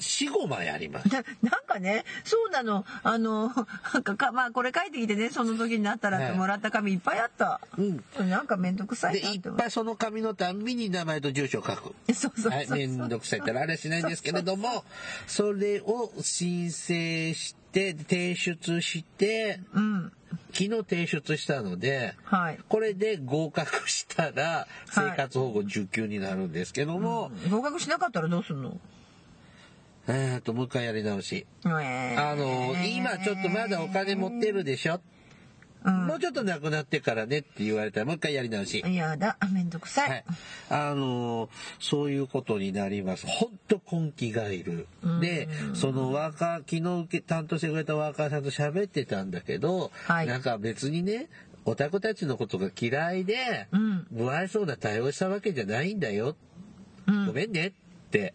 ？45枚あります。ななんかねそうなの。あのなんかかまあこれ書いてきてねその時になったらもらった紙いっぱいあった、うん。なんか面倒くさでいいなっぱいその紙のたんびに名前と住所を書く。そうそうはい、めんどくさいったらあれはしないんですけれども、それを申請して、提出して、うん昨日提出したので、はい。これで合格したら生活保護受給になるんですけども、合格しなかったらどうすんの？えーっと、もう一回やり直し。えー。あの、今ちょっとまだお金持ってるでしょ、うんもうちょっとなくなってからねって言われたらもう一回やり直し。やだめんどくさい、はい、あのそういうことになります。本当根気がいる。で、そのワーカー昨日受け担当してくれたワーカーさんと喋ってたんだけど、はいなんか別にね。オタクたちのことが嫌いで、うん不愛想な対応したわけじゃないんだよ。うんごめんねって。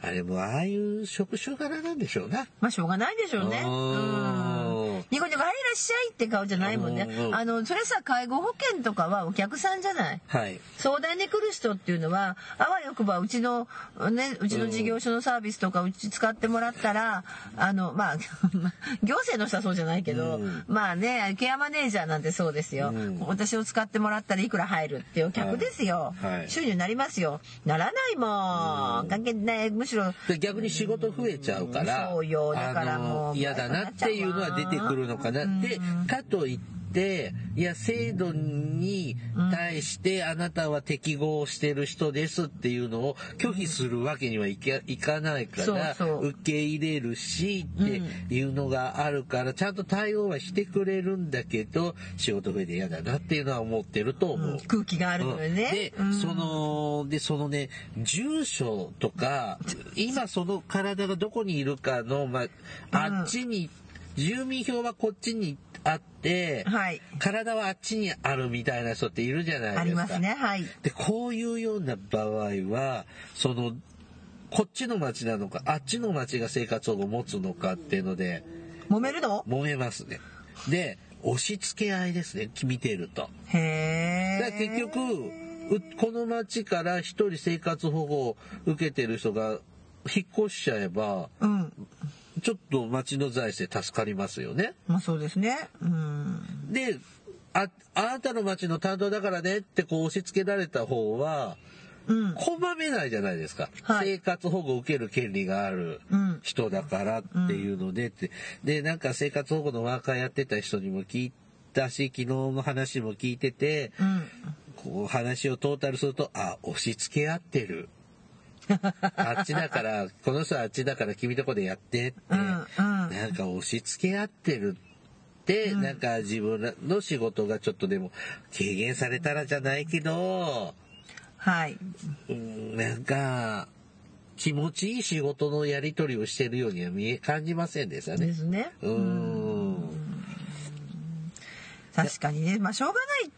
あれもああいう職種柄なんでしょうな。まあしょうがないでしょうね。うーんうん。ニコニコ、はい、いらっしゃいって顔じゃないもんねあの、それさ、介護保険とかはお客さんじゃない？はい。相談に来る人っていうのは、あわよくばうちの、ね、うちの事業所のサービスとかうち使ってもらったら、あの、まあ、行政の人はそうじゃないけど、うんまあね、ケアマネージャーなんてそうですよ。うん私を使ってもらったらいくら入るっていう客ですよ。はいはい収入になりますよ。ならないもん。関係ない。むしろ、で逆に仕事増えちゃうから、そうよ。だからもうあの嫌だなっていうのは出てくるのかな。うん。で、かといって、いや、制度に対してあなたは適合してる人ですっていうのを拒否するわけにはいかないから、受け入れるしっていうのがあるから、ちゃんと対応はしてくれるんだけど、仕事増えて嫌だなっていうのは思ってると思う。空気があるのよね。で、うん。その、で、そのね、住所とか、今その体がどこにいるかの、まあ、あっちに、住民票はこっちにあって、はい。体はあっちにあるみたいな人っているじゃないですか。ありますね。はい。で、こういうような場合は、その、こっちの町なのか、あっちの町が生活保護を持つのかっていうので、揉めるの？揉めますね。で、押し付け合いですね、見てると。へ結局うこの町から一人生活保護を受けてる人が引っ越しちゃえばうん。ちょっと町の財政助かりますよね。まあそうですね。うん。でああなたの町の担当だからねってこう押し付けられた方はうん。拒めないじゃないですか、はい生活保護を受ける権利があるうん。人だからっていうのでって、でなんか生活保護のワーカーやってた人にも聞いたし昨日の話も聞いてて、うん。こう話をトータルすると、あ、押し付け合ってる。あっちだから、この人はあっちだから君とこでやってって、うん。うん。なんか押し付け合ってるって、なんか自分の仕事がちょっとでも軽減されたらじゃないけど、はい。うんなんか、気持ちいい仕事のやり取りをしてるようには見え、感じませんでしたね。ですね。うーん。確かにね。まあしょうがない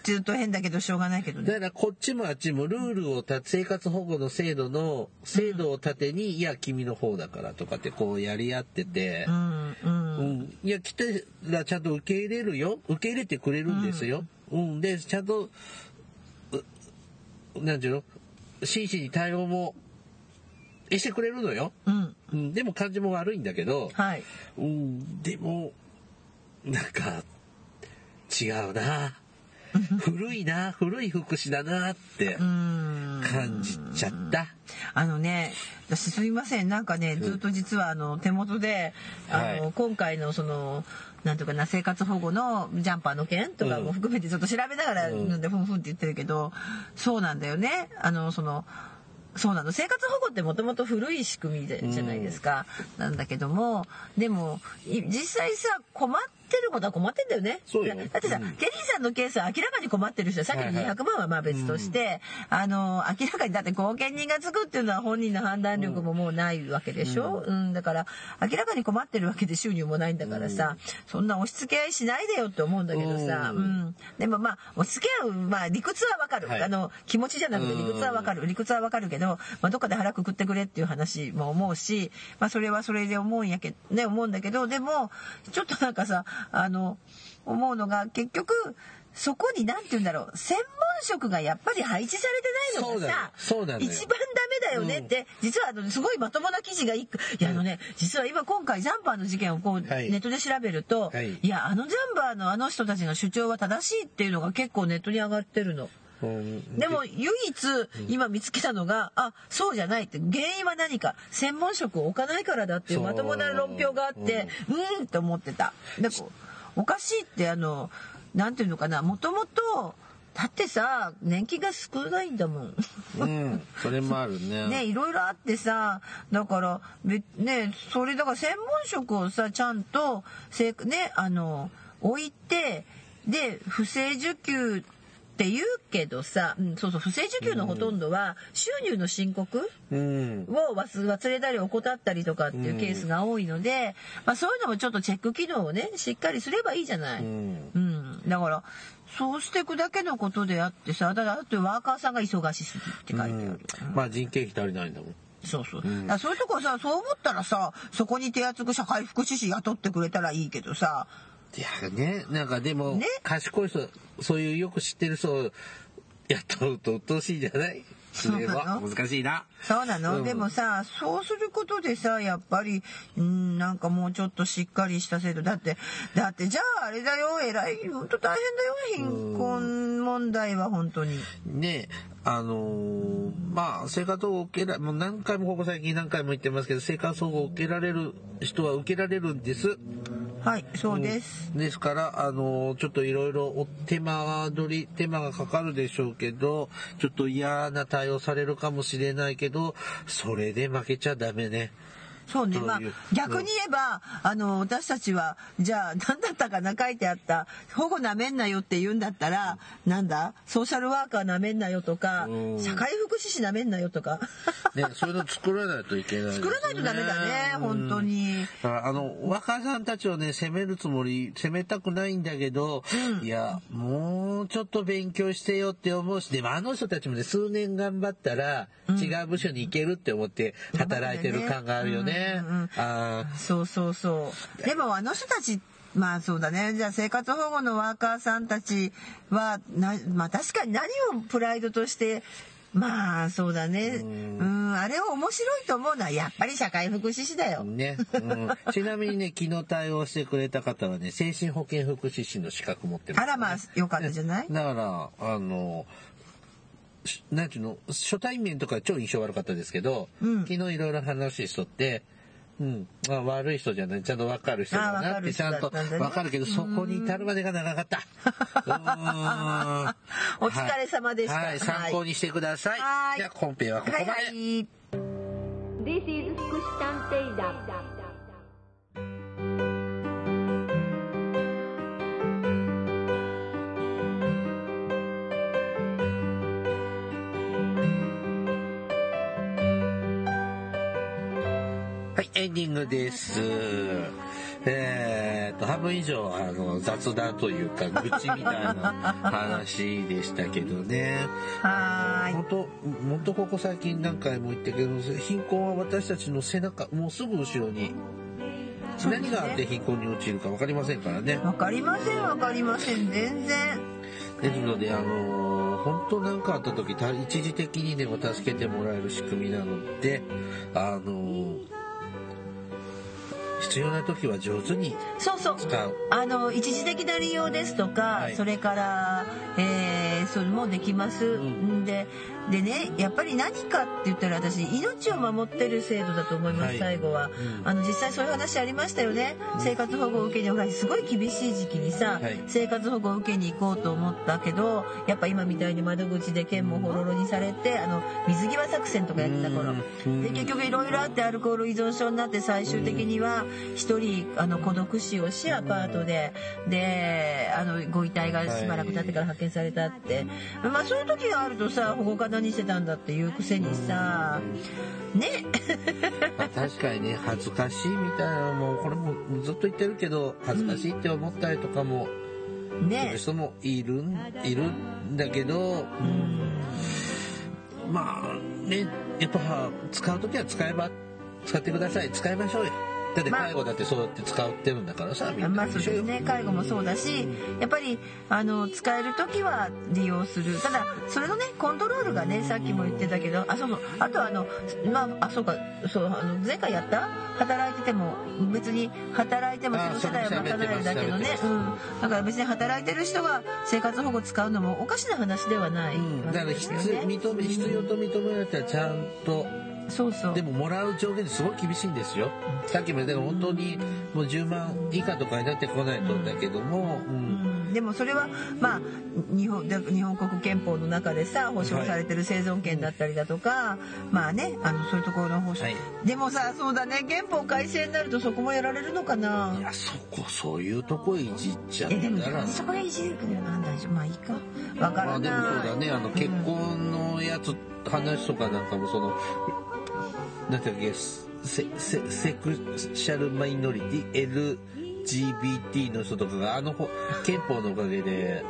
って言うと変だけどしょうがないけどね。だからこっちもあっちもルールをた生活保護の制度の制度を盾に、いや君の方だからとかってこうやり合ってて。う、ん。う。うん。ん。いや来てらちゃんと受け入れるよ。受け入れてくれるんですよ、うん、で、ちゃんと、うなんていうの？真摯に対応もしてくれるのよ。うん。うん、でも感じも悪いんだけど、はい。うん、でも、なんか、違うな。古いな、古い福祉だなってうん。感じちゃった。あのね私すいません。なんかねずっと実はあの手元であの、はい。今回のそのなんとかな生活保護のジャンパーの件とかも含めてちょっと調べながらうん。なんでふんふんって言ってるけど、そうなんだよね。あのそのそうなの。生活保護ってもともと古い仕組みでじゃないですか、なんだけどもでもい実際さ困ってることは困ってんだよね。そうよ。だってさ、うん。ケリーさんのケースは明らかに困ってる人さっきのはいはい。200万はまあ別として、あの明らかにだって後見人がつくっていうのは本人の判断力ももうないわけでしょ、うん。だから明らかに困ってるわけで収入もないんだからさ、そんな押し付け合いしないでよって思うんだけどさ、ううん。んでもまあ押し付け合う、まあ、理屈はわかる、はい。あの気持ちじゃなくて理屈はわかる。理屈はわかるけど、まあ、どっかで腹くくってくれっていう話も思うし、まあ、それはそれで思うんやけね思うんだけどでもちょっとなんかさあの思うのが結局そこに何て言うんだろう。専門職がやっぱり配置されてないのがさ一番ダメだよねって、実はあのすごいまともな記事が一個いやあのね実は今今回ジャンパーの事件をこう、はい。ネットで調べると、はい。いやあのジャンパーのあの人たちの主張は正しいっていうのが結構ネットに上がってるの。うん。でも唯一今見つけたのが、あそうじゃないって。原因は何か。専門職を置かないからだっていうまともな論評があってうーんって思ってた。でこうおかしいってあのなんていうのかな。もともとだってさ年金が少ないんだもん。うん、それもあるね。ねいろいろあってさだからべねそれだから専門職をさちゃんとせねあの置いてで不正受給って言うけどさ、うん、そうそう不正受給のほとんどは収入の申告うん。を忘忘れたり怠ったりとかっていうケースが多いので、まあ、そういうのもちょっとチェック機能をねしっかりすればいいじゃない。うん。うん、だからそうしていくだけのことであってさだってワーカーさんが忙しすぎって書いてある。まあ人件費足りないんだもん。そうそう。だからそういうとこさ、そう思ったらさ、そこに手厚く社会福祉士雇ってくれたらいいけどさ、いやね、なんかでも、ね。賢い人、そういうよく知ってる人を雇うと鬱陶しいじゃない？それは。難しいな。そうなの、うん。でもさ、そうすることでさ、やっぱり、うん、なんかもうちょっとしっかりした制度。だって、だってじゃああれだよ、偉い、本当大変だよ、貧困問題は本当に。ねあのーまあ生活保護を受けらもう何回もここ最近何回も言ってますけど生活保護を受けられる人は受けられるんです。はい、そうです。ですから、あのーちょっといろいろお手間取り、手間がかかるでしょうけど、ちょっと嫌な対応されるかもしれないけど、それで負けちゃダメね。そうね、まあ逆に言えば、あの、私たちは、じゃあ、何だったかな、書いてあった、保護なめんなよって言うんだったら、なんだ、ソーシャルワーカーなめんなよとかう、ん。社会福祉士なめんなよとか、ね、そういうの作らないといけないね、作らないとダメだね、本当に。だからあの若さんたちをね責めるつもり責めたくないんだけど、いやもうちょっと勉強してよって思うしでもあの人たちもね数年頑張ったら違う部署に行けるって思って働いてる感があるよね。うんうんうんあそうそうそう。でも、あの人たち、まあそうだね。じゃあ生活保護のワーカーさんたちは、なまあ確かに何をプライドとして、まあそうだね。うん、あれを面白いと思うのはやっぱり社会福祉士だよー。ね、うん、ちなみにね昨日対応してくれた方はね精神保健福祉士の資格持ってます、あらまあよかったじゃない？だからあのしなんていうの？初対面とか超印象悪かったですけど、うん。昨日いろいろ話しとって、うん、まあ、悪い人じゃない。ちゃんと分かる人だなってちゃんと分かるけどそこに至るまでが長かった。お疲れ様でした。はい、はい。参考にしてください。はい。じゃあ本編はここまで。はいはい。This is 福祉探偵団。はい、エンディングです。えー、と、半分以上、あの、雑談というか、愚痴みたいな話でしたけどね。はーい。本当本当ここ最近何回も言ったけど、貧困は私たちの背中、もうすぐ後ろに、何があって貧困に陥るか分かりませんからね。わかりませんわかりません全然。ですので、あのー本当なんかあった時、た一時的にでも助けてもらえる仕組みなので、あのー必要な時は上手にそうそう。あの一時的な利用ですとか、はい。それから、えーそれもできます、んん、ででねやっぱり何かって言ったら私命を守ってる制度だと思います、はい。最後は、うん。あの実際そういう話ありましたよね、生活保護を受けにほらすごい厳しい時期にさ、はい。生活保護を受けに行こうと思ったけどやっぱ今みたいに窓口で県もほろろにされてあの水際作戦とかやってた頃。うん。で結局いろいろあってアルコール依存症になって最終的には一人あの孤独死をしアパートでであのご遺体がしばらく経ってから発見されたって、まあそういう時があるとさ保護課何してたんだっていうくせにさ。ね。まあ確かにね、恥ずかしいみたいなのも、これもずっと言ってるけど、恥ずかしいって思ったりとかも、するね。人もいるん、いるんだけど、まあね、やっぱ使う時は使えば、使ってください。使いましょうよ。だってまあ介護だってそうやって使ってるんだからさ、みんまあそう。ですね。介護もそうだしやっぱりあの使える時は利用する。ただそれのねコントロールがねさっきも言ってたけどあそうそう。あとあのまああそうか。そうあの前回やった？働いてても別に働いてもあその世代は賄えるだけどね。うん。だから別に働いてる人が生活保護使うのもおかしな話ではないうん、だからわけ必ですよね認め必要と認められたらちゃんとそうそう。でももらう上限すごい厳しいんですよ。さっきも言ったけど本当にもう10万以下とかになってこないとだけども、う、うん。んでもそれはまあ日本だ日本国憲法の中でさ保障されてる生存権だったりだとか、まあねあのそういうところの保障、はでもさそうだね憲法改正になるとそこもやられるのかな？いやそこそういうとこいじっちゃっえでもたらそこがいじるのなんだまあいいか。わからない。まあでもそうだねあの結婚のやつ話とかなんかもそのなんだっけセセセクシャルマイノリティ LGBT の人とかがあのほ憲法のおかげで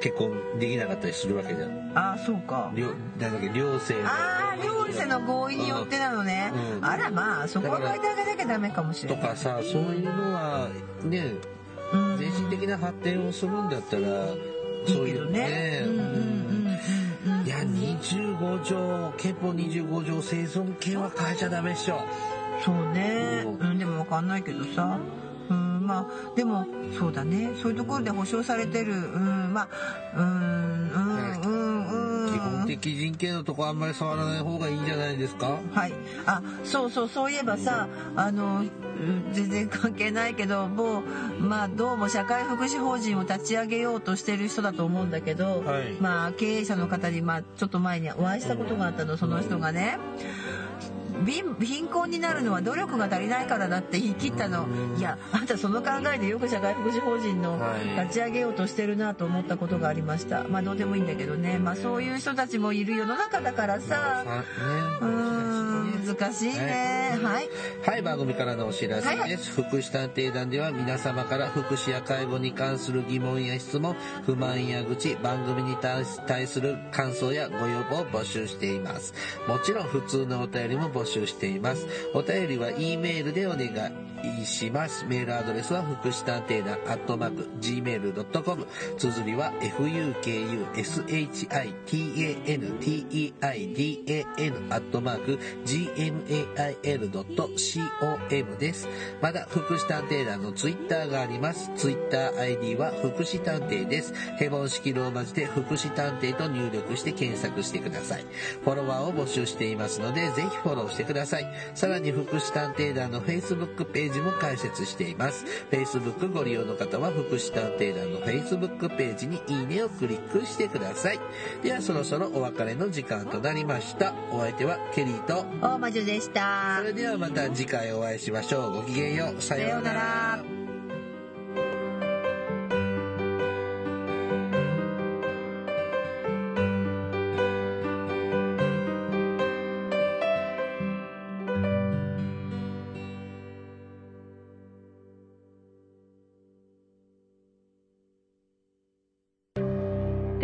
結婚できなかったりするわけじゃん。ああそうか。両なんだっけ両性の。ああ両性の合意によってなのね、うん。あらまあそこは変えてあげなきゃダメかもしれない。とかさそういうのはねうん。精神的な発展をするんだったらそういうね。うんうんや25条憲法25条生存権は変えちゃダメっしょ。そうね、ううん、でもわかんないけどさ、うん、まあでもそうだね。そういうところで保障されてる、うん、まあうんうんうん的人権のとこあんまり触らない方がいいんじゃないですか？はい、あそうそうそういえばさあのうん全然関係ないけどもうまあどうも社会福祉法人を立ち上げようとしてる人だと思うんだけど、はい。まあ経営者の方に、まあ、ちょっと前にお会いしたことがあったのその人がね。貧貧困になるのは努力が足りないからだって言い切ったの。いやあんたその考えでよく社会福祉法人のはい。立ち上げようとしてるなと思ったことがありました。まあどうでもいいんだけどね。まあそういう人たちもいる世の中だからさ。さう難しいね。はい。はい、番組からのお知らせです。福祉探偵団では皆様から福祉や介護に関する疑問や質問、不満や愚痴、番組に対対する感想やご要望を募集しています。もちろん普通のお便りも募集集しています。お便りは E メールでお願いします。メールアドレスは福祉探偵団アットマーク gmail.com。綴りは fukushitanteidan アットマーク gmail.com です。まだ福祉探偵団のツイッターがあります。ツイッター ID は福祉探偵です。ヘボン式ローマ字で福祉探偵と入力して検索してください。フォロワーを募集していますので、ぜひフォローしてください。さらに福祉探偵団の Facebook ページも開設しています。Facebook ご利用の方は福祉探偵団の Facebook ページにいいねをクリックしてください。ではそろそろお別れの時間となりました。お相手はケリーと、大魔女でしたそれではまた次回お会いしましょう。ごきげんよう。ささような。ら「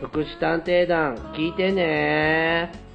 福祉探偵団聞いてね。